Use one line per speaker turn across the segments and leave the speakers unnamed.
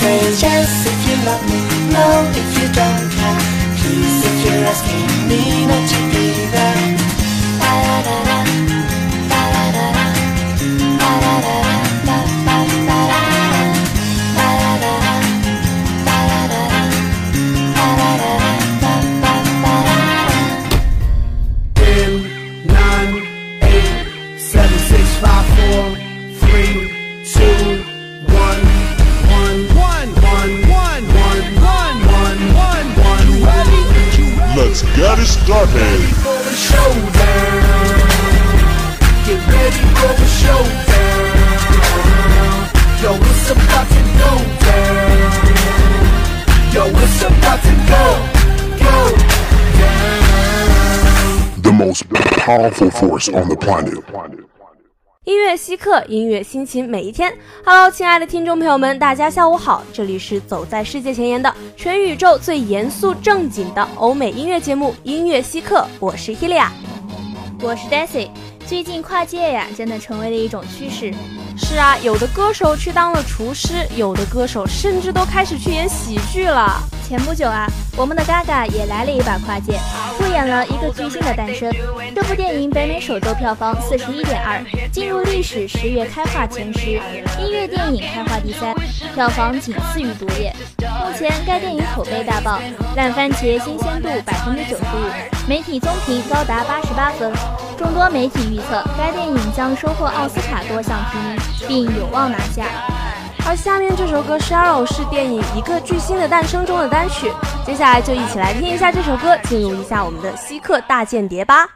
phrase Yes, if you love me, no, if you don't care Please, if you're asking me not to be there.
Let's get it started.
Get ready for the showdown. Yo, it's about to go down. Yo, it's about to go, go down.
The most powerful force on the planet.
音乐稀客，音乐心情每一天。Hello，亲爱的听众朋友们，大家下午好，这里是走在世界前沿的全宇宙最严肃正经的欧美音乐节目《音乐稀客》，我是 Helia，
我是 Daisy。最近跨界呀，真的成为了一种趋势。
是啊，有的歌手去当了厨师，有的歌手甚至都开始去演喜剧了。
前不久啊，我们的 Gaga 也来了一把跨界，出演了一个巨星的诞生。这部电影北美首周票房四十一点二，进入历史十月开画前十，音乐电影开画第三，票房仅次于《毒液》。目前该电影口碑大爆，烂番茄新鲜度百分之九十五，媒体综评高达八十八分。众多媒体预测该电影将收获奥斯卡多项提名，并有望拿下。
而下面这首歌《Shallow》是电影《一个巨星的诞生》中的单曲，接下来就一起来听一下这首歌，进入一下我们的稀客大间谍吧。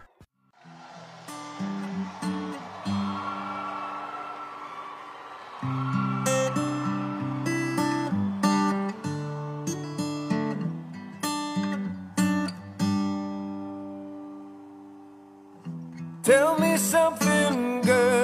Tell me something, girl.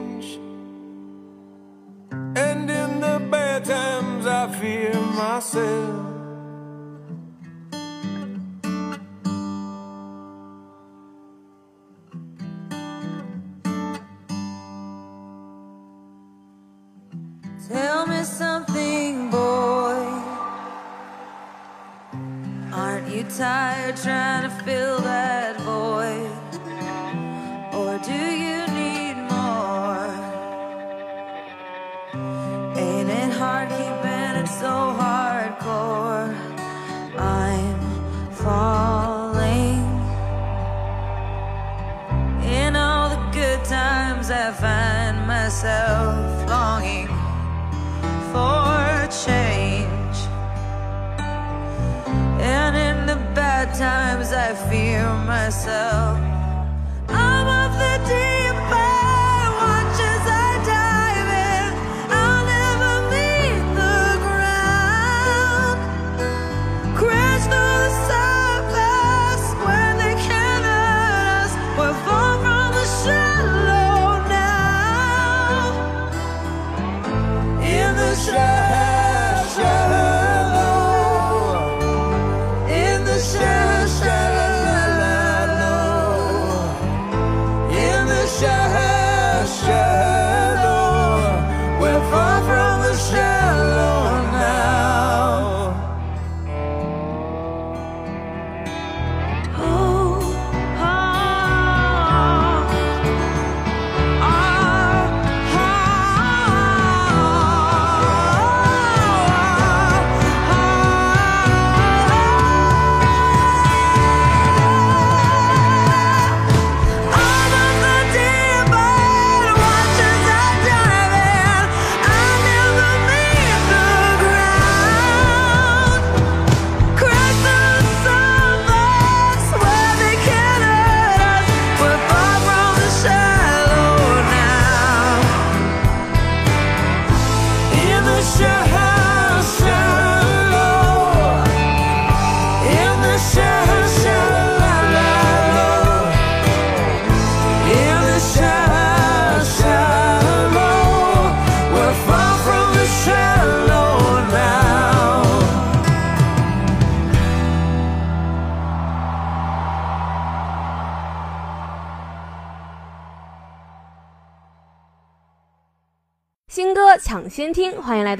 Fear myself.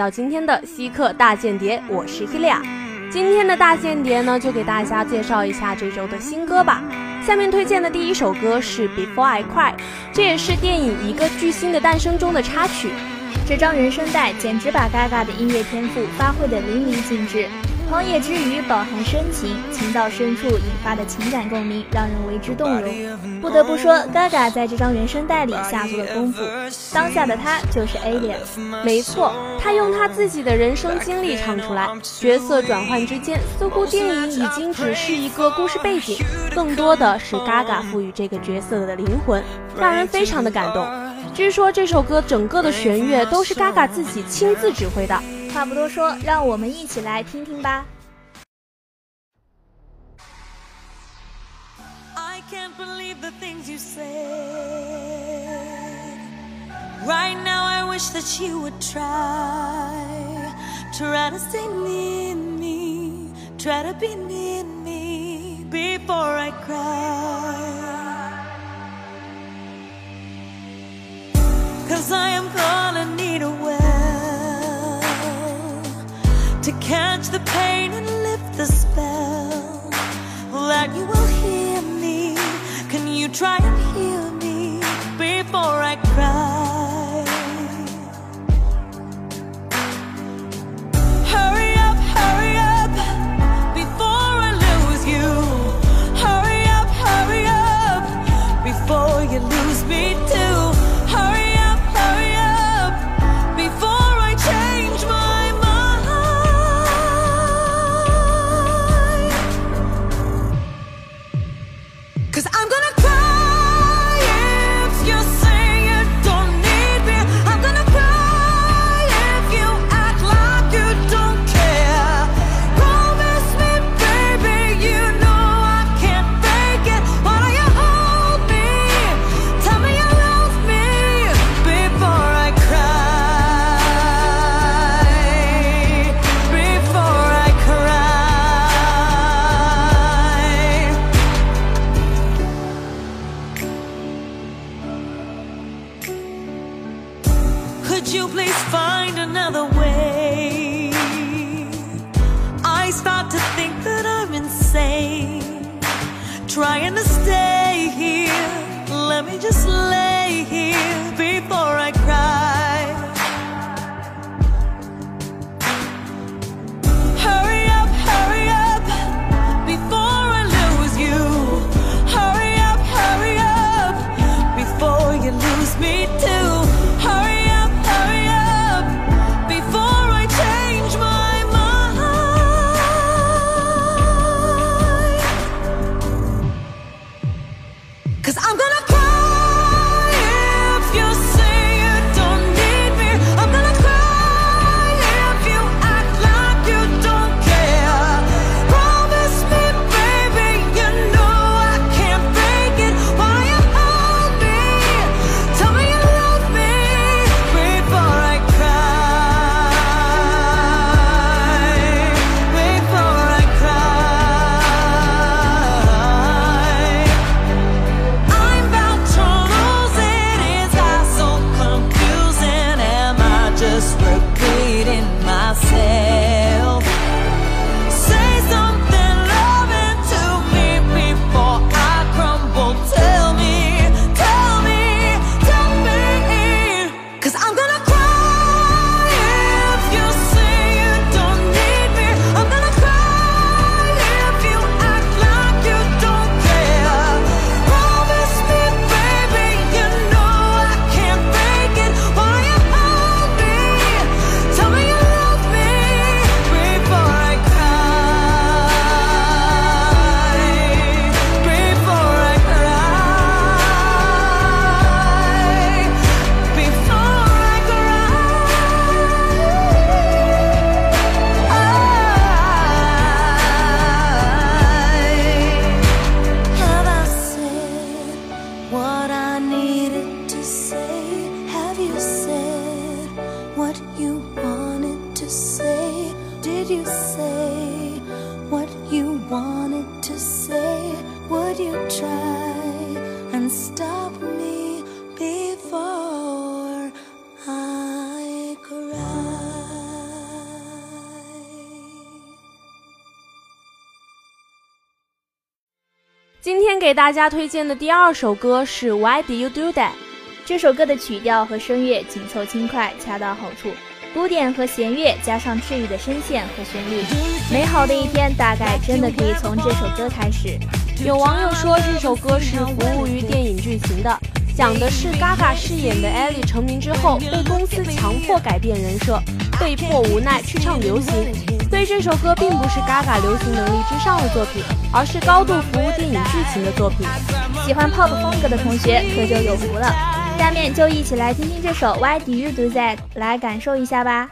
到今天的稀客大间谍，我是 Helia。今天的大间谍呢，就给大家介绍一下这周的新歌吧。下面推荐的第一首歌是《Before I Cry》，这也是电影《一个巨星的诞生》中的插曲。
这张原声带简直把 Gaga 的音乐天赋发挥得淋漓尽致。狂野之余饱含深情，情到深处引发的情感共鸣让人为之动容。不得不说，Gaga 在这张原声带里下足了功夫。当下的她就是 Alien，
没错，她用她自己的人生经历唱出来，角色转换之间，似乎电影已经只是一个故事背景，更多的是 Gaga 赋予这个角色的灵魂，让人非常的感动。据说这首歌整个的弦乐都是 Gaga 自己亲自指挥的。
话不多说，让我们一起来听听吧。
I can't believe the things you said. Right now, I wish that you would try. Try to stay near me. Try to be near me before I cry. Cause I am gonna need a well Catch the pain and lift the spell Could you please find another way? I start to think that I'm insane. Trying to stay here. Let me just lay
给大家推荐的第二首歌是《Why Do You Do That》。
这首歌的曲调和声乐紧凑轻快，恰到好处，古典和弦乐加上治愈的声线和旋律，美好的一天大概真的可以从这首歌开始。
有网友说这首歌是服务于电影剧情的，讲的是 Gaga 饰演的 Ellie 成名之后被公司强迫改变人设，被迫无奈去唱流行。所以这首歌并不是 Gaga 流行能力之上的作品，而是高度服务电影剧情的作品。
喜欢 pop 风格的同学可就有福了。下面就一起来听听这首 Why Do You Do That，来感受一下吧。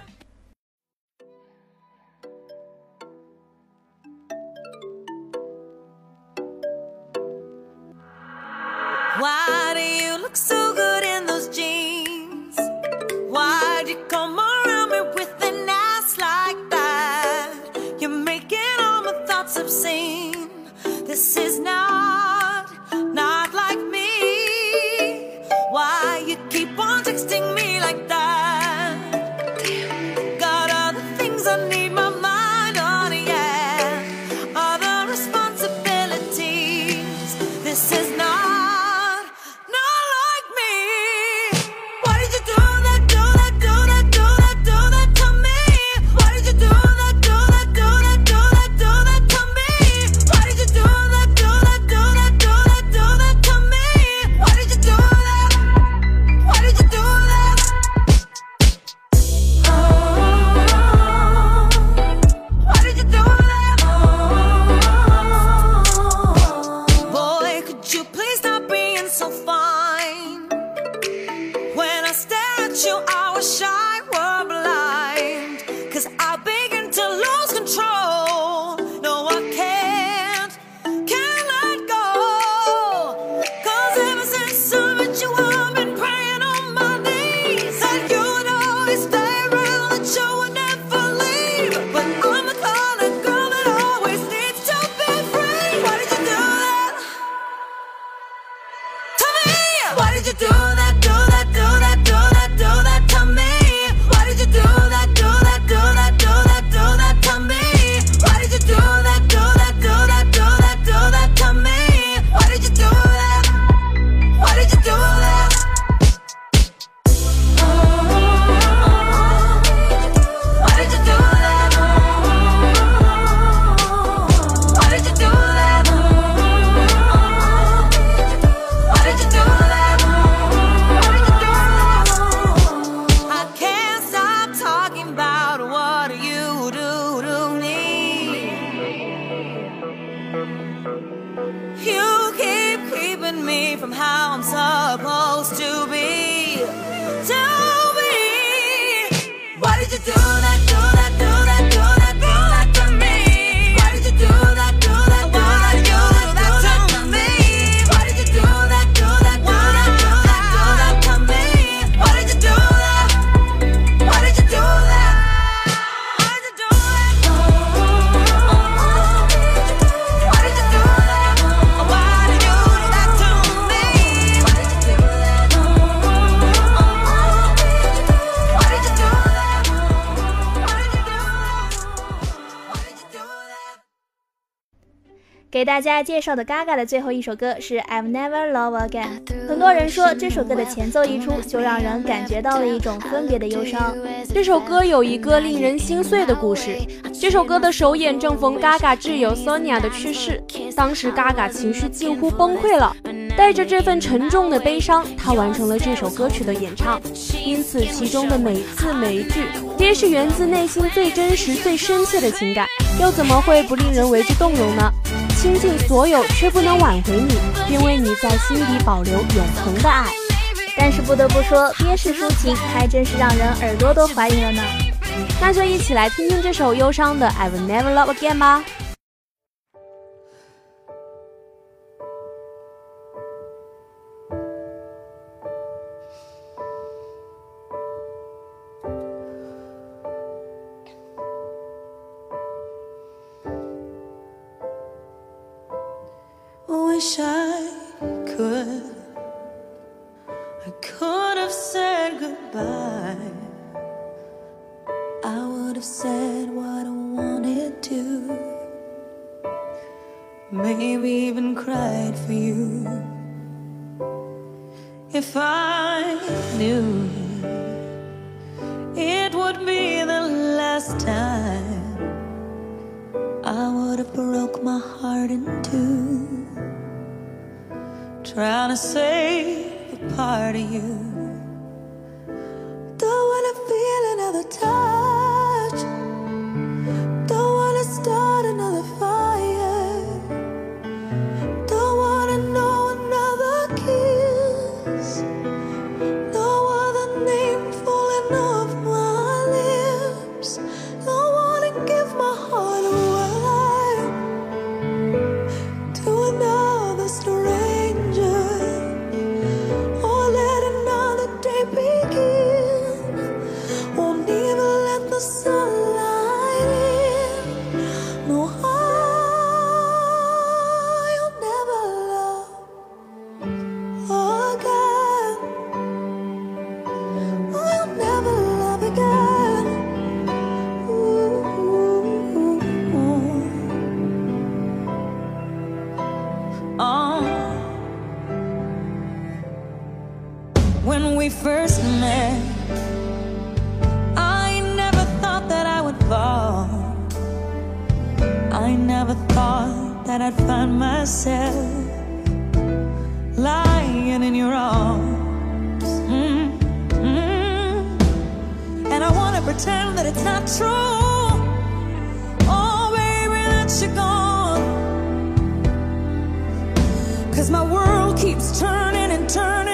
给大家介绍的 Gaga 的最后一首歌是《I've Never Love Again》。很多人说这首歌的前奏一出，就让人感觉到了一种分别的忧伤。
这首歌有一个令人心碎的故事。这首歌的首演正逢 Gaga 挚友 Sonia 的去世，当时 Gaga 情绪近乎崩溃了。带着这份沉重的悲伤，他完成了这首歌曲的演唱。因此，其中的每字每一句，皆是源自内心最真实、最深切的情感，又怎么会不令人为之动容呢？倾尽所有，却不能挽回你，并为你在心底保留永恒的爱。
但是不得不说，憋式抒情还真是让人耳朵都怀疑了呢。
那就一起来听听这首忧伤的《I Will Never Love Again》吧。
Wish I could. I could have said goodbye. I would have said what I wanted to.
maybe even cried for you. If I knew my world keeps turning and turning and turning.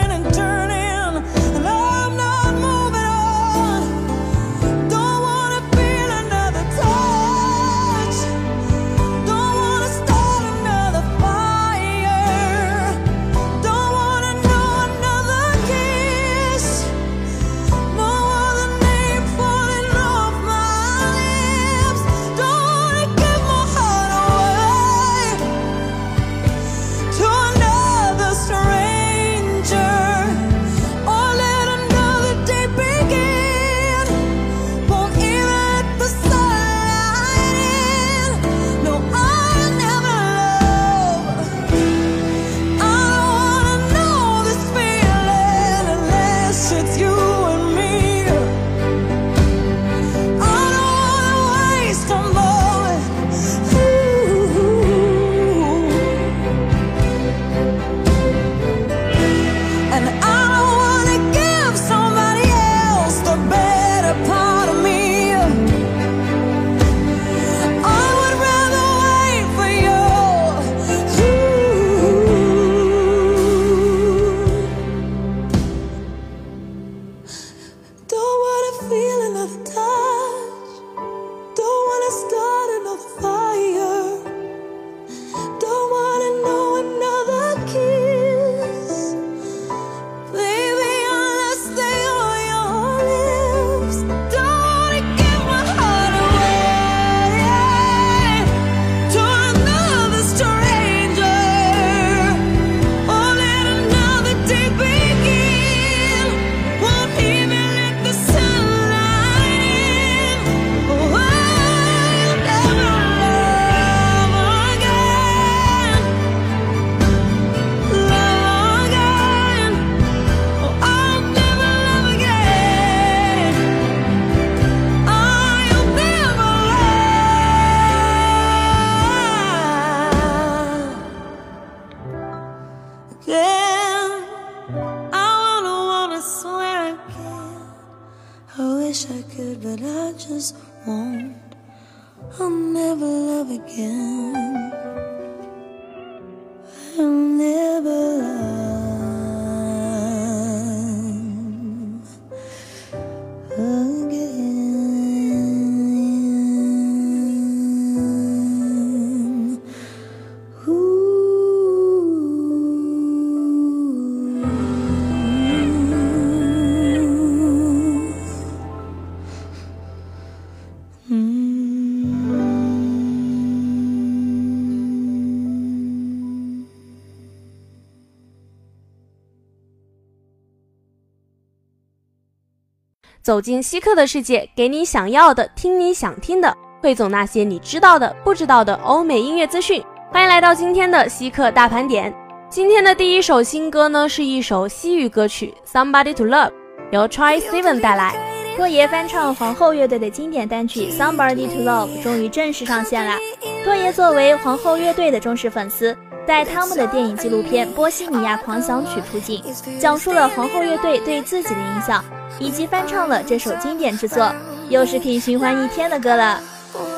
走进稀客的世界，给你想要的，听你想听的，汇总那些你知道的、不知道的欧美音乐资讯。欢迎来到今天的稀客大盘点。今天的第一首新歌呢，是一首西语歌曲《Somebody to Love》，由 Try Seven 带来。
托爷翻唱皇后乐队的经典单曲《Somebody to Love》终于正式上线了。托爷作为皇后乐队的忠实粉丝，在他们的电影纪录片《波西米亚狂想曲》出镜，讲述了皇后乐队对自己的影响，以及翻唱了这首经典之作，又是可以循环一天的歌了。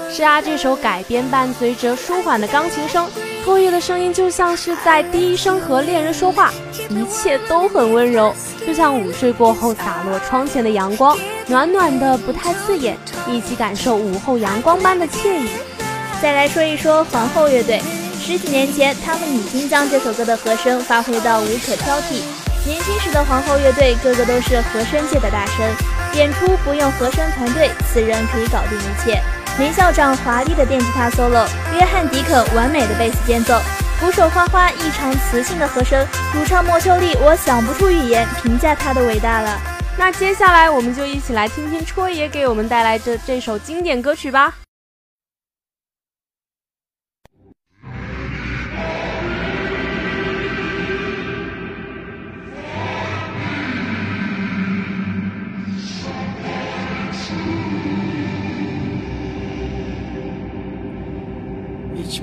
是啊，这首改编伴随着舒缓的钢琴声，托爷的声音就像是在低声和恋人说话，一切都很温柔，就像午睡过后洒落窗前的阳光，暖暖的不太刺眼，一起感受午后阳光般的惬意。
再来说一说皇后乐队，十几年前他们已经将这首歌的和声发挥到无可挑剔。年轻时的皇后乐队个个都是和声界的大神，演出不用和声团队，此人可以搞定一切。林校长华丽的电吉他 solo，约翰迪肯完美的贝斯间奏，鼓手花花异常磁性的和声，主唱莫秋丽，我想不出语言评价他的伟大了。
那接下来我们就一起来听听戳爷给我们带来的这首经典歌曲吧。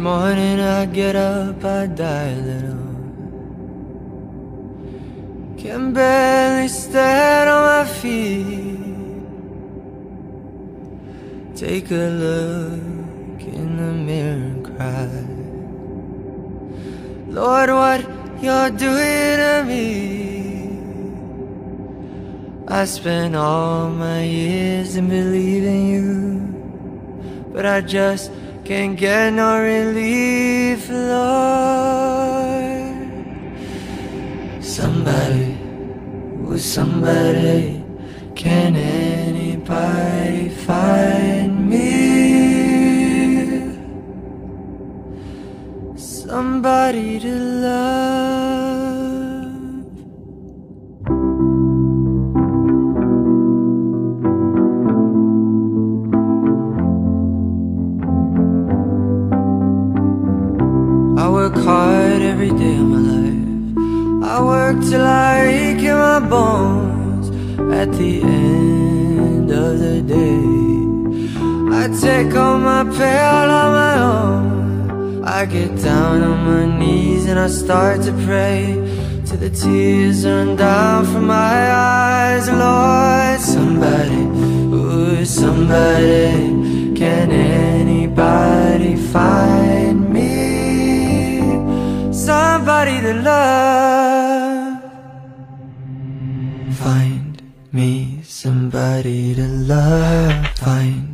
Morning I get up, I die a little. Can barely stand on my feet. Take a look in the mirror and cry. Lord, what you're doing to me. I spent all my years in believing you, but I just can't get no relief, Lord. Somebody, with somebody, can anybody find me? Somebody to love. All on my own. I get down on my knees and I start to pray till the tears run down from my eyes. Lord, somebody, ooh, somebody, can anybody find me? Somebody to love. Find me somebody to love. Find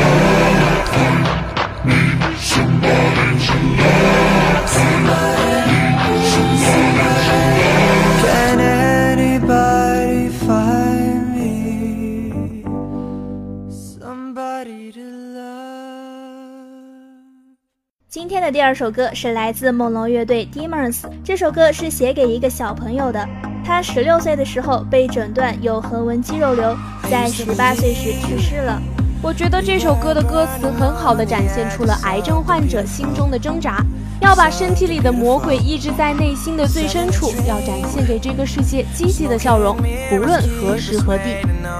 的第二首歌是来自梦龙乐队 Demons，这首歌是写给一个小朋友的。他十六岁的时候被诊断有横纹肌肉瘤，在十八岁时去世了。
我觉得这首歌的歌词很好的展现出了癌症患者心中的挣扎，要把身体里的魔鬼抑制在内心的最深处，要展现给这个世界积极的笑容，不论何时何地。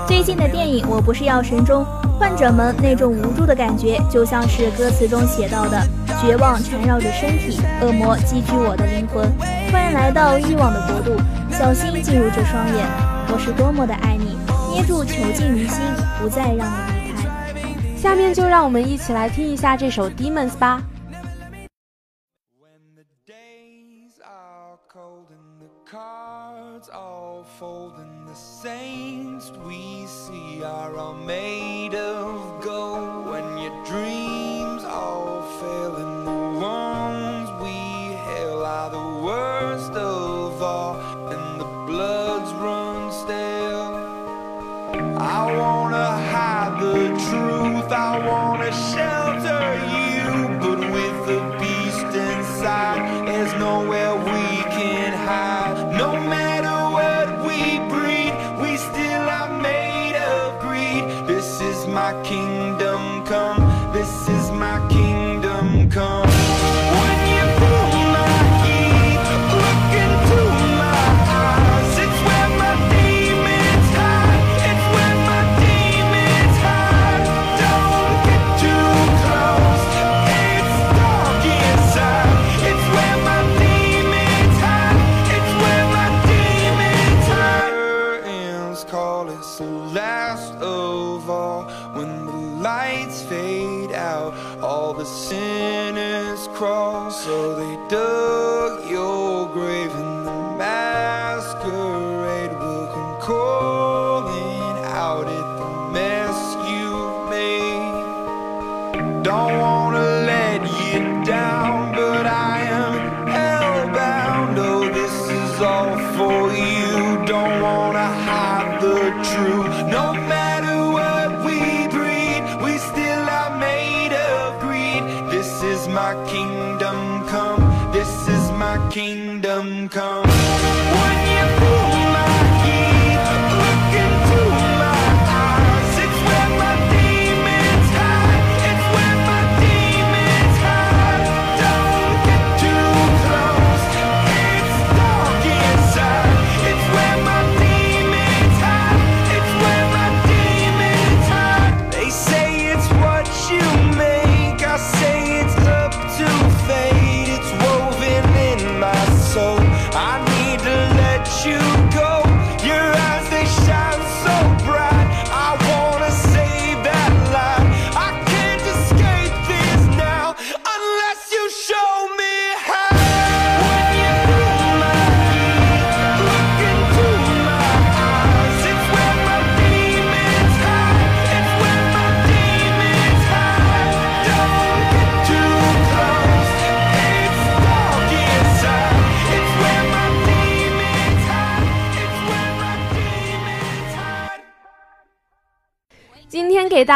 最近的电影《我不是药神》中，患者们那种无助的感觉，就像是歌词中写到的：绝望缠绕着身体，恶魔寄居我的灵魂，欢迎来到欲望的国度，小心进入这双眼，我是多么的爱你，捏住囚禁于心，不再让你。
下面就让我们一起来听一下这首 Demons 吧。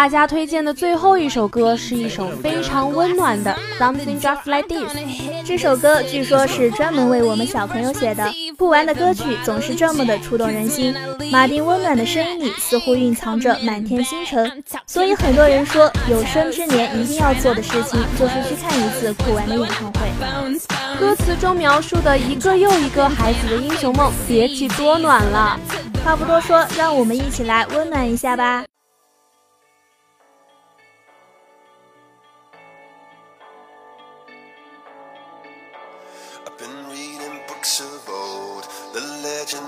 大家推荐的最后一首歌是一首非常温暖的《Something Just Like This》。
这首歌据说是专门为我们小朋友写的。不完的歌曲总是这么的触动人心。马丁温暖的声音里似乎蕴藏着满天星辰，所以很多人说，有生之年一定要做的事情就是去看一次酷玩的演唱会。
歌词中描述的一个又一个孩子的英雄梦，别提多暖了。
话不多说，让我们一起来温暖一下吧。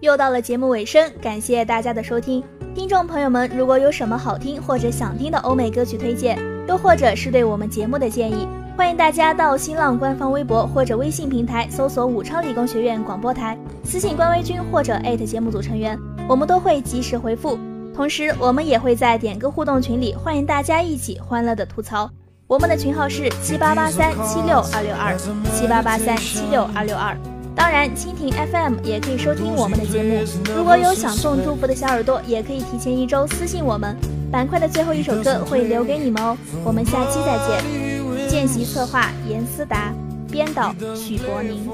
又到了节目尾声，感谢大家的收听。听众朋友们，如果有什么好听或者想听的欧美歌曲推荐，又或者是对我们节目的建议，欢迎大家到新浪官方微博或者微信平台搜索“武昌理工学院广播台”，私信官微君或者艾特节目组成员，我们都会及时回复。同时，我们也会在点歌互动群里，欢迎大家一起欢乐的吐槽。我们的群号是七八八三七六二六二七八八三七六二六二。当然，蜻蜓 FM 也可以收听我们的节目。如果有想送祝福的小耳朵，也可以提前一周私信我们。板块的最后一首歌会留给你们哦。我们下期再见。见习策划严思达，编导许博宁。